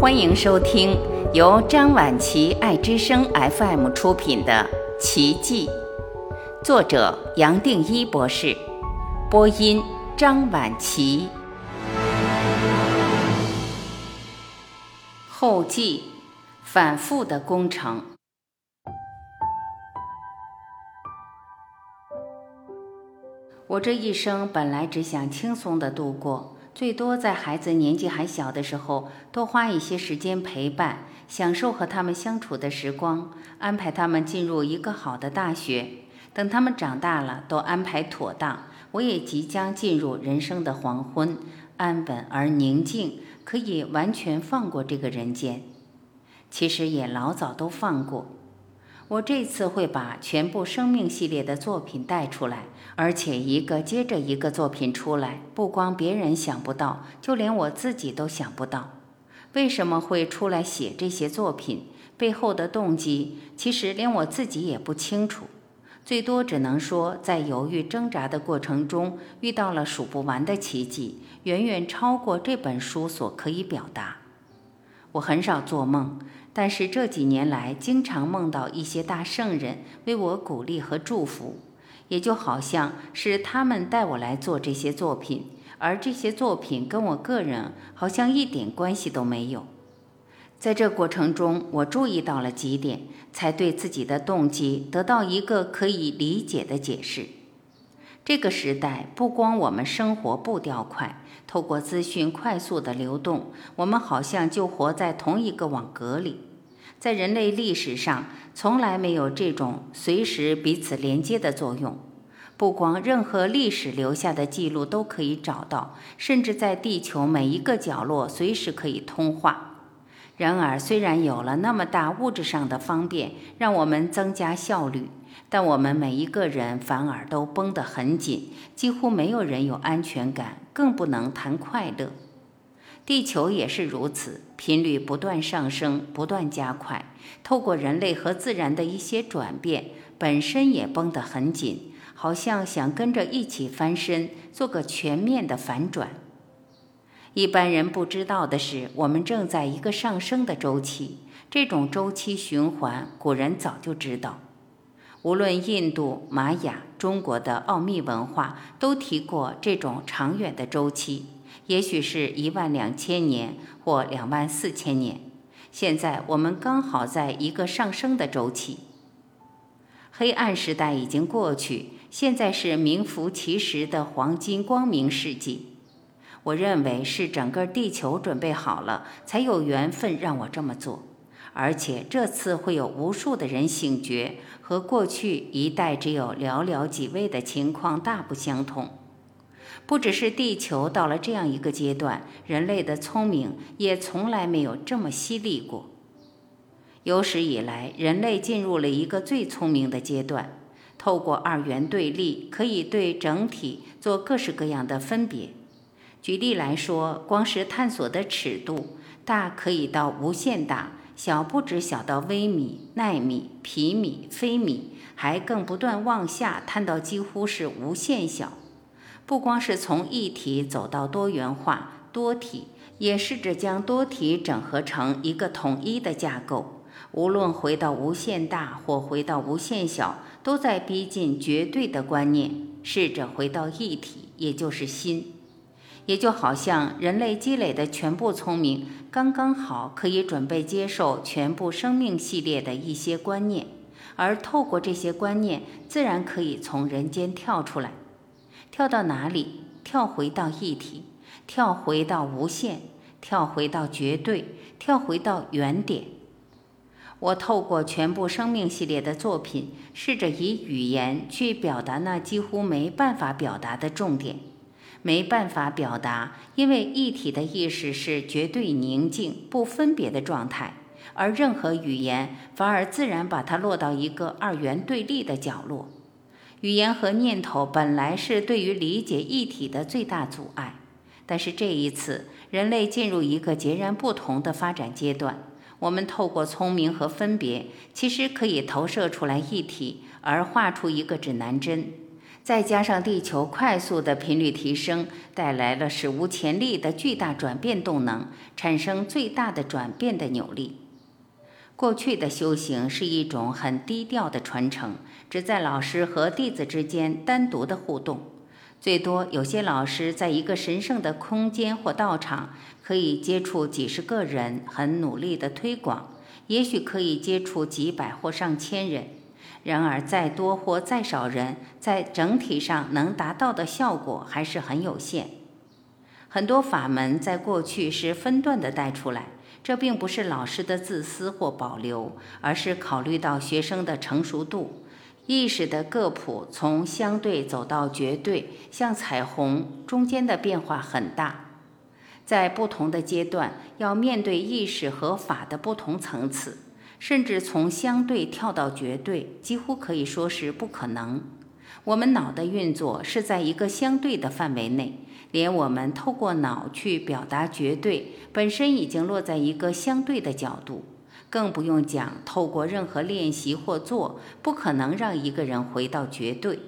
欢迎收听由张晚琪爱之声 FM 出品的《奇迹》，作者杨定一博士，播音张晚琪。后记：反复的工程。我这一生本来只想轻松的度过。最多在孩子年纪还小的时候，多花一些时间陪伴，享受和他们相处的时光，安排他们进入一个好的大学。等他们长大了，都安排妥当，我也即将进入人生的黄昏，安稳而宁静，可以完全放过这个人间。其实也老早都放过。我这次会把全部生命系列的作品带出来，而且一个接着一个作品出来，不光别人想不到，就连我自己都想不到。为什么会出来写这些作品？背后的动机，其实连我自己也不清楚。最多只能说，在犹豫挣扎的过程中，遇到了数不完的奇迹，远远超过这本书所可以表达。我很少做梦。但是这几年来，经常梦到一些大圣人为我鼓励和祝福，也就好像是他们带我来做这些作品，而这些作品跟我个人好像一点关系都没有。在这过程中，我注意到了几点，才对自己的动机得到一个可以理解的解释。这个时代，不光我们生活步调快。透过资讯快速的流动，我们好像就活在同一个网格里。在人类历史上，从来没有这种随时彼此连接的作用。不光任何历史留下的记录都可以找到，甚至在地球每一个角落随时可以通话。然而，虽然有了那么大物质上的方便，让我们增加效率。但我们每一个人反而都绷得很紧，几乎没有人有安全感，更不能谈快乐。地球也是如此，频率不断上升，不断加快。透过人类和自然的一些转变，本身也绷得很紧，好像想跟着一起翻身，做个全面的反转。一般人不知道的是，我们正在一个上升的周期。这种周期循环，古人早就知道。无论印度、玛雅、中国的奥秘文化，都提过这种长远的周期，也许是一万两千年或两万四千年。现在我们刚好在一个上升的周期。黑暗时代已经过去，现在是名副其实的黄金光明世纪。我认为是整个地球准备好了，才有缘分让我这么做。而且这次会有无数的人醒觉，和过去一代只有寥寥几位的情况大不相同。不只是地球到了这样一个阶段，人类的聪明也从来没有这么犀利过。有史以来，人类进入了一个最聪明的阶段，透过二元对立，可以对整体做各式各样的分别。举例来说，光是探索的尺度，大可以到无限大。小不止小到微米、纳米、皮米、非米，还更不断往下探到几乎是无限小。不光是从一体走到多元化、多体，也试着将多体整合成一个统一的架构。无论回到无限大或回到无限小，都在逼近绝对的观念，试着回到一体，也就是心。也就好像人类积累的全部聪明，刚刚好可以准备接受全部生命系列的一些观念，而透过这些观念，自然可以从人间跳出来，跳到哪里？跳回到一体，跳回到无限，跳回到绝对，跳回到原点。我透过全部生命系列的作品，试着以语言去表达那几乎没办法表达的重点。没办法表达，因为一体的意识是绝对宁静、不分别的状态，而任何语言反而自然把它落到一个二元对立的角落。语言和念头本来是对于理解一体的最大阻碍，但是这一次，人类进入一个截然不同的发展阶段。我们透过聪明和分别，其实可以投射出来一体，而画出一个指南针。再加上地球快速的频率提升，带来了史无前例的巨大转变动能，产生最大的转变的扭力。过去的修行是一种很低调的传承，只在老师和弟子之间单独的互动，最多有些老师在一个神圣的空间或道场可以接触几十个人，很努力的推广，也许可以接触几百或上千人。然而，再多或再少人，在整体上能达到的效果还是很有限。很多法门在过去是分段的带出来，这并不是老师的自私或保留，而是考虑到学生的成熟度。意识的各谱从相对走到绝对，像彩虹，中间的变化很大。在不同的阶段，要面对意识和法的不同层次。甚至从相对跳到绝对，几乎可以说是不可能。我们脑的运作是在一个相对的范围内，连我们透过脑去表达绝对，本身已经落在一个相对的角度，更不用讲透过任何练习或做，不可能让一个人回到绝对。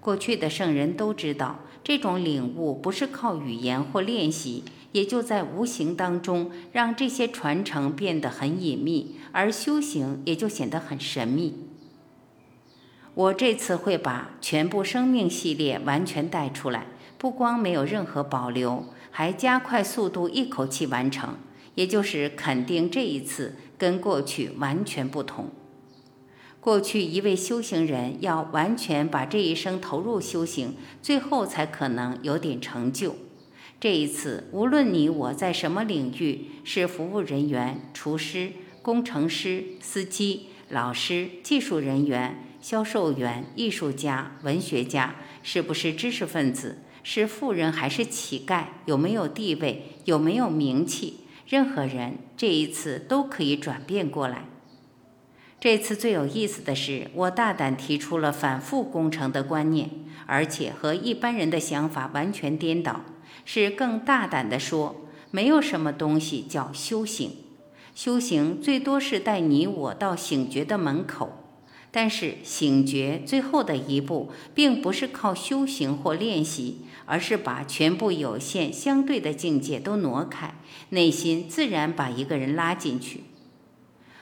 过去的圣人都知道，这种领悟不是靠语言或练习。也就在无形当中，让这些传承变得很隐秘，而修行也就显得很神秘。我这次会把全部生命系列完全带出来，不光没有任何保留，还加快速度，一口气完成。也就是肯定这一次跟过去完全不同。过去一位修行人要完全把这一生投入修行，最后才可能有点成就。这一次，无论你我在什么领域，是服务人员、厨师、工程师、司机、老师、技术人员、销售员、艺术家、文学家，是不是知识分子，是富人还是乞丐，有没有地位，有没有名气，任何人这一次都可以转变过来。这次最有意思的是，我大胆提出了反复工程的观念，而且和一般人的想法完全颠倒。是更大胆地说，没有什么东西叫修行，修行最多是带你我到醒觉的门口。但是醒觉最后的一步，并不是靠修行或练习，而是把全部有限相对的境界都挪开，内心自然把一个人拉进去。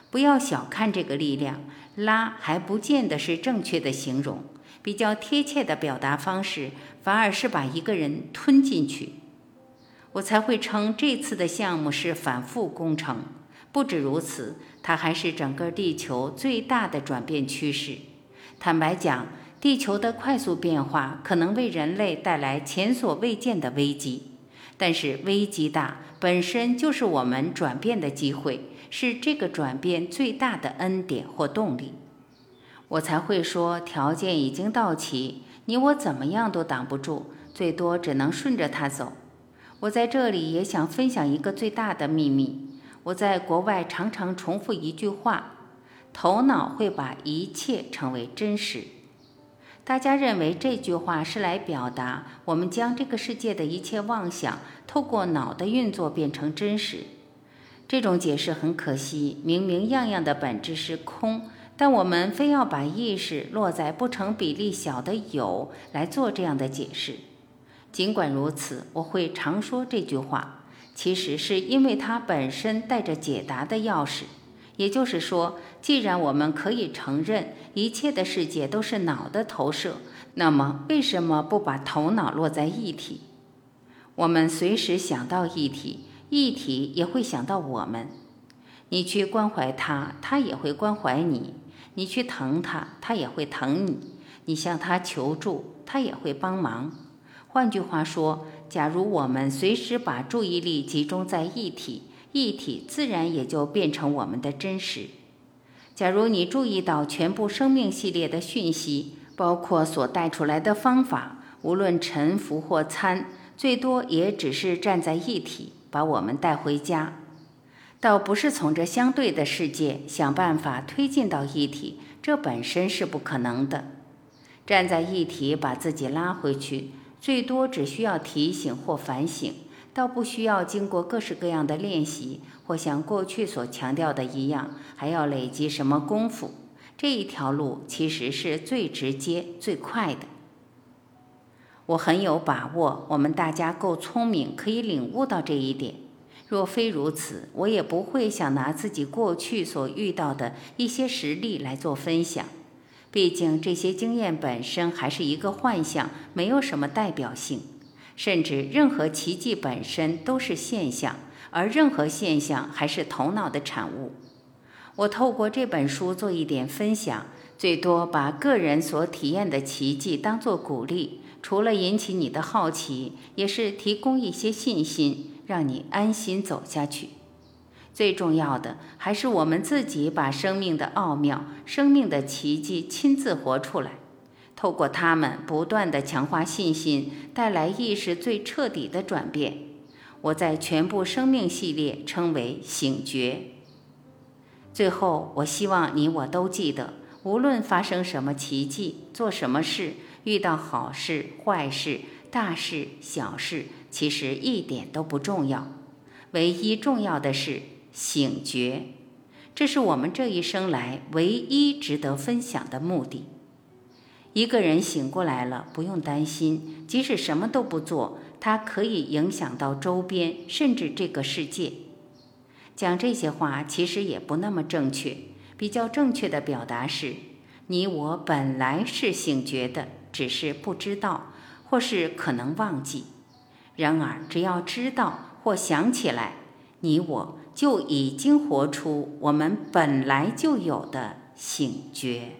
不要小看这个力量，拉还不见得是正确的形容。比较贴切的表达方式，反而是把一个人吞进去。我才会称这次的项目是反复工程。不止如此，它还是整个地球最大的转变趋势。坦白讲，地球的快速变化可能为人类带来前所未见的危机。但是危机大，本身就是我们转变的机会，是这个转变最大的恩典或动力。我才会说，条件已经到齐，你我怎么样都挡不住，最多只能顺着它走。我在这里也想分享一个最大的秘密。我在国外常常重复一句话：头脑会把一切成为真实。大家认为这句话是来表达我们将这个世界的一切妄想透过脑的运作变成真实。这种解释很可惜，明明样样的本质是空。但我们非要把意识落在不成比例小的有来做这样的解释。尽管如此，我会常说这句话，其实是因为它本身带着解答的钥匙。也就是说，既然我们可以承认一切的世界都是脑的投射，那么为什么不把头脑落在一体？我们随时想到一体，一体也会想到我们。你去关怀他，他也会关怀你。你去疼他，他也会疼你；你向他求助，他也会帮忙。换句话说，假如我们随时把注意力集中在一体，一体自然也就变成我们的真实。假如你注意到全部生命系列的讯息，包括所带出来的方法，无论沉浮或参，最多也只是站在一体，把我们带回家。倒不是从这相对的世界想办法推进到一体，这本身是不可能的。站在一体，把自己拉回去，最多只需要提醒或反省，倒不需要经过各式各样的练习，或像过去所强调的一样，还要累积什么功夫。这一条路其实是最直接、最快的。我很有把握，我们大家够聪明，可以领悟到这一点。若非如此，我也不会想拿自己过去所遇到的一些实例来做分享。毕竟这些经验本身还是一个幻象，没有什么代表性。甚至任何奇迹本身都是现象，而任何现象还是头脑的产物。我透过这本书做一点分享，最多把个人所体验的奇迹当作鼓励，除了引起你的好奇，也是提供一些信心，让你安心走下去。最重要的还是我们自己把生命的奥妙、生命的奇迹亲自活出来。透过他们不断的强化信心，带来意识最彻底的转变。我在全部生命系列称为醒觉。最后，我希望你我都记得，无论发生什么奇迹，做什么事，遇到好事、坏事、大事、小事，其实一点都不重要。唯一重要的是醒觉，这是我们这一生来唯一值得分享的目的。一个人醒过来了，不用担心，即使什么都不做，他可以影响到周边，甚至这个世界。讲这些话其实也不那么正确，比较正确的表达是：你我本来是醒觉的，只是不知道，或是可能忘记。然而，只要知道或想起来，你我就已经活出我们本来就有的醒觉。